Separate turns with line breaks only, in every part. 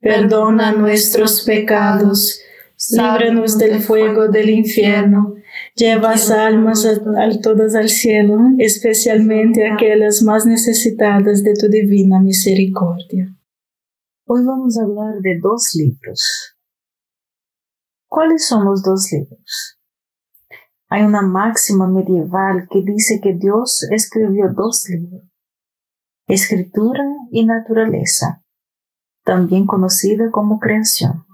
perdona nuestros pecados, líbranos del fuego del infierno, lleva almas a, todas al cielo, especialmente aquellas más necesitadas de tu divina misericordia. Hoy vamos a hablar de dos libros. ¿Cuáles son los dos libros? Hay una máxima medieval que dice que Dios escribió dos libros, escritura y naturaleza también conocida como creación.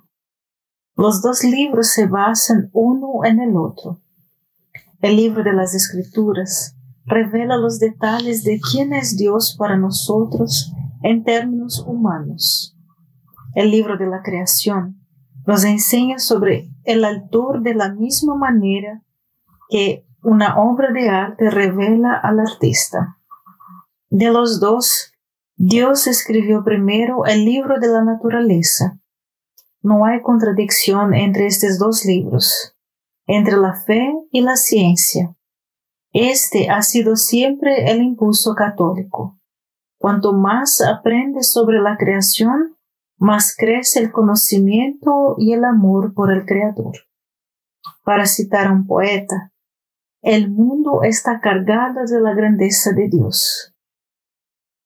Los dos libros se basan uno en el otro. El libro de las escrituras revela los detalles de quién es Dios para nosotros en términos humanos. El libro de la creación nos enseña sobre el autor de la misma manera que una obra de arte revela al artista. De los dos, Dios escribió primero el libro de la naturaleza. No hay contradicción entre estos dos libros, entre la fe y la ciencia. Este ha sido siempre el impulso católico. Cuanto más aprendes sobre la creación, más crece el conocimiento y el amor por el Creador. Para citar a un poeta, el mundo está cargado de la grandeza de Dios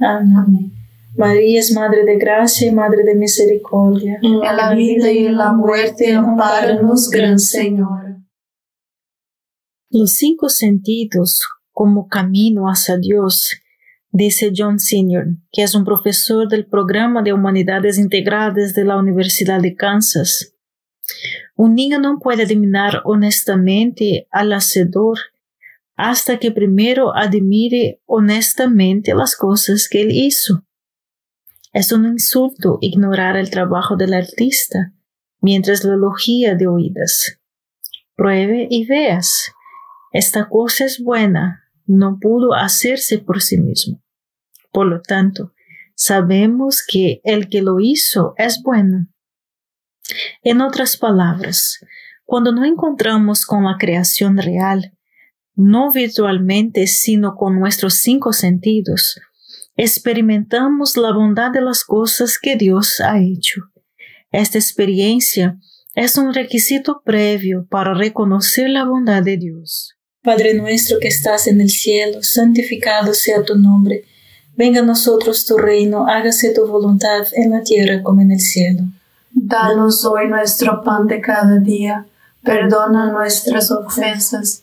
Amén. María es Madre de Gracia y Madre de Misericordia.
En la vida y en la muerte, amparanos, Gran Señor.
Los cinco sentidos como camino hacia Dios, dice John Senior, que es un profesor del programa de Humanidades Integradas de la Universidad de Kansas. Un niño no puede adivinar honestamente al hacedor hasta que primero admire honestamente las cosas que él hizo. Es un insulto ignorar el trabajo del artista mientras lo elogia de oídas. Pruebe y veas. Esta cosa es buena, no pudo hacerse por sí mismo. Por lo tanto, sabemos que el que lo hizo es bueno. En otras palabras, cuando no encontramos con la creación real, no virtualmente, sino con nuestros cinco sentidos, experimentamos la bondad de las cosas que Dios ha hecho. Esta experiencia es un requisito previo para reconocer la bondad de Dios.
Padre nuestro que estás en el cielo, santificado sea tu nombre. Venga a nosotros tu reino, hágase tu voluntad en la tierra como en el cielo.
Danos hoy nuestro pan de cada día. Perdona nuestras ofensas,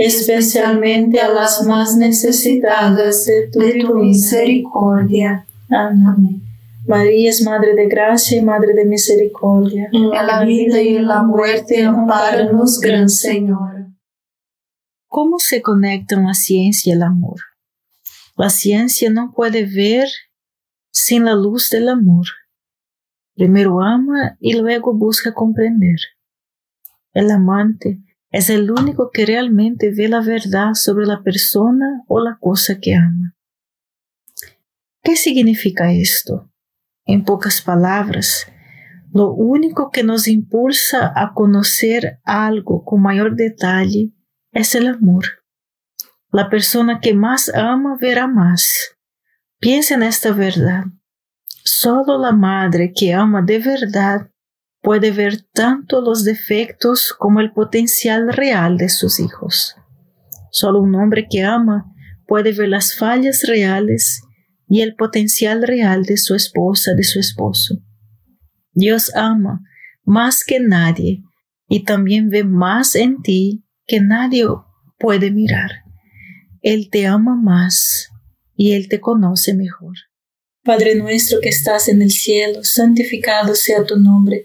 especialmente a las más necesitadas de tu, misericordia. Amén. María es Madre de Gracia y Madre de Misericordia.
En la vida y en la muerte, amparanos, Gran Señor.
¿Cómo se conectan la ciencia y el amor? La ciencia no puede ver sin la luz del amor. Primero ama y luego busca comprender. El amante es el único que realmente ve la verdad sobre la persona o la cosa que ama. ¿Qué significa esto? En pocas palabras, lo único que nos impulsa a conocer algo con mayor detalle es el amor. La persona que más ama verá más. Piensa en esta verdad. Solo la madre que ama de verdad puede ver tanto los defectos como el potencial real de sus hijos. Solo un hombre que ama puede ver las fallas reales y el potencial real de su esposa, de su esposo. Dios ama más que nadie y también ve más en ti que nadie puede mirar. Él te ama más y Él te conoce mejor.
Padre nuestro que estás en el cielo, santificado sea tu nombre.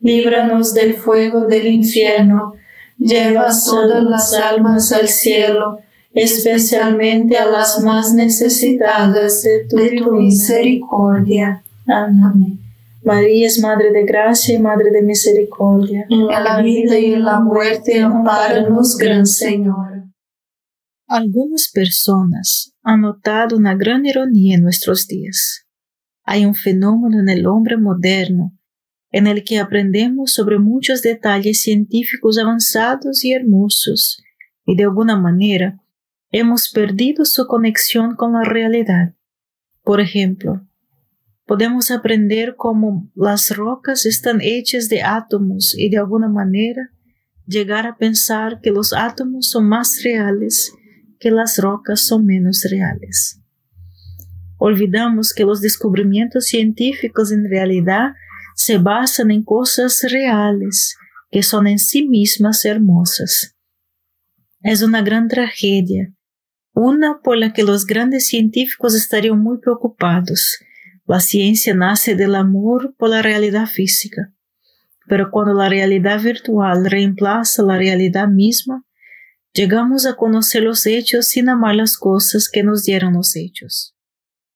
líbranos del fuego del infierno, lleva todas las almas al cielo, especialmente a las más necesitadas de tu, misericordia. Amén. María es Madre de Gracia y Madre de Misericordia.
En la vida y en la muerte, amparanos, Gran Señor.
Algunas personas han notado una gran ironía en nuestros días. Hay un fenómeno en el hombre moderno en el que aprendemos sobre muchos detalles científicos avanzados y hermosos, y de alguna manera hemos perdido su conexión con la realidad. Por ejemplo, podemos aprender cómo las rocas están hechas de átomos y de alguna manera llegar a pensar que los átomos son más reales que las rocas son menos reales. Olvidamos que los descubrimientos científicos en realidad se basan en cosas reales que son en sí mismas hermosas. Es una gran tragedia Una por la que los grandes científicos estarían muy preocupados. La ciencia nace del amor por la realidad física. Pero cuando la realidad virtual reemplaza la realidad misma, llegamos a conocer los hechos sin amar las cosas que nos dieron los hechos.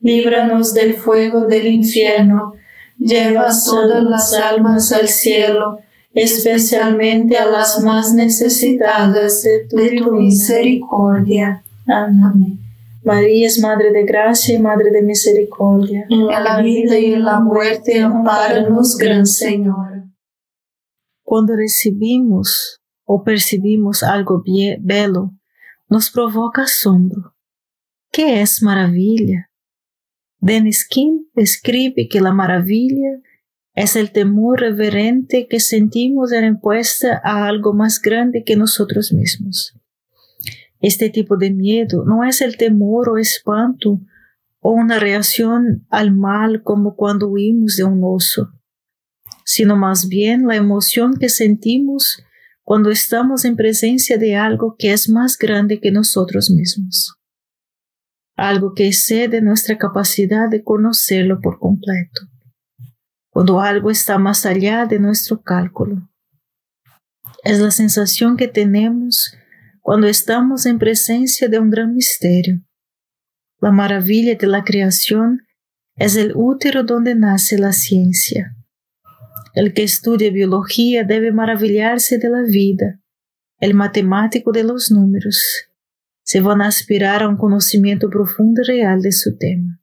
líbranos del fuego del infierno, lleva todas las almas al cielo, especialmente a las más necesitadas de tu, misericordia. Amén. María es Madre de Gracia y Madre de Misericordia.
En la vida y en la muerte, amparanos, Gran Señor.
Cuando recibimos o percibimos algo belo, nos provoca asombro. ¿Qué es maravilla? Dennis King escribe que la maravilla es el temor reverente que sentimos en respuesta a algo más grande que nosotros mismos. Este tipo de miedo no es el temor o espanto o una reacción al mal como cuando huimos de un oso, sino más bien la emoción que sentimos cuando estamos en presencia de algo que es más grande que nosotros mismos, algo que excede nuestra capacidad de conocerlo por completo, cuando algo está más allá de nuestro cálculo. Es la sensación que tenemos cuando estamos en presencia de un gran misterio. La maravilla de la creación es el útero donde nace la ciencia el que estudia biología debe maravillarse de la vida, el matemático de los números. Se van a aspirar a un conocimiento profundo y real de su tema.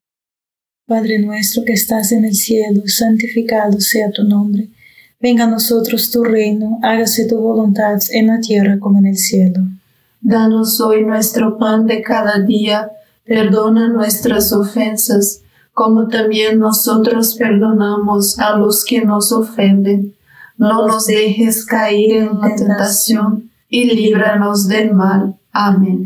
Padre nuestro que estás en el cielo, santificado sea tu nombre. Venga a nosotros tu reino, hágase tu voluntad en la tierra como en el cielo.
Danos hoy nuestro pan de cada día, perdona nuestras ofensas como también nosotros perdonamos a los que nos ofenden. No nos dejes caer en la tentación y líbranos del mal. Amén.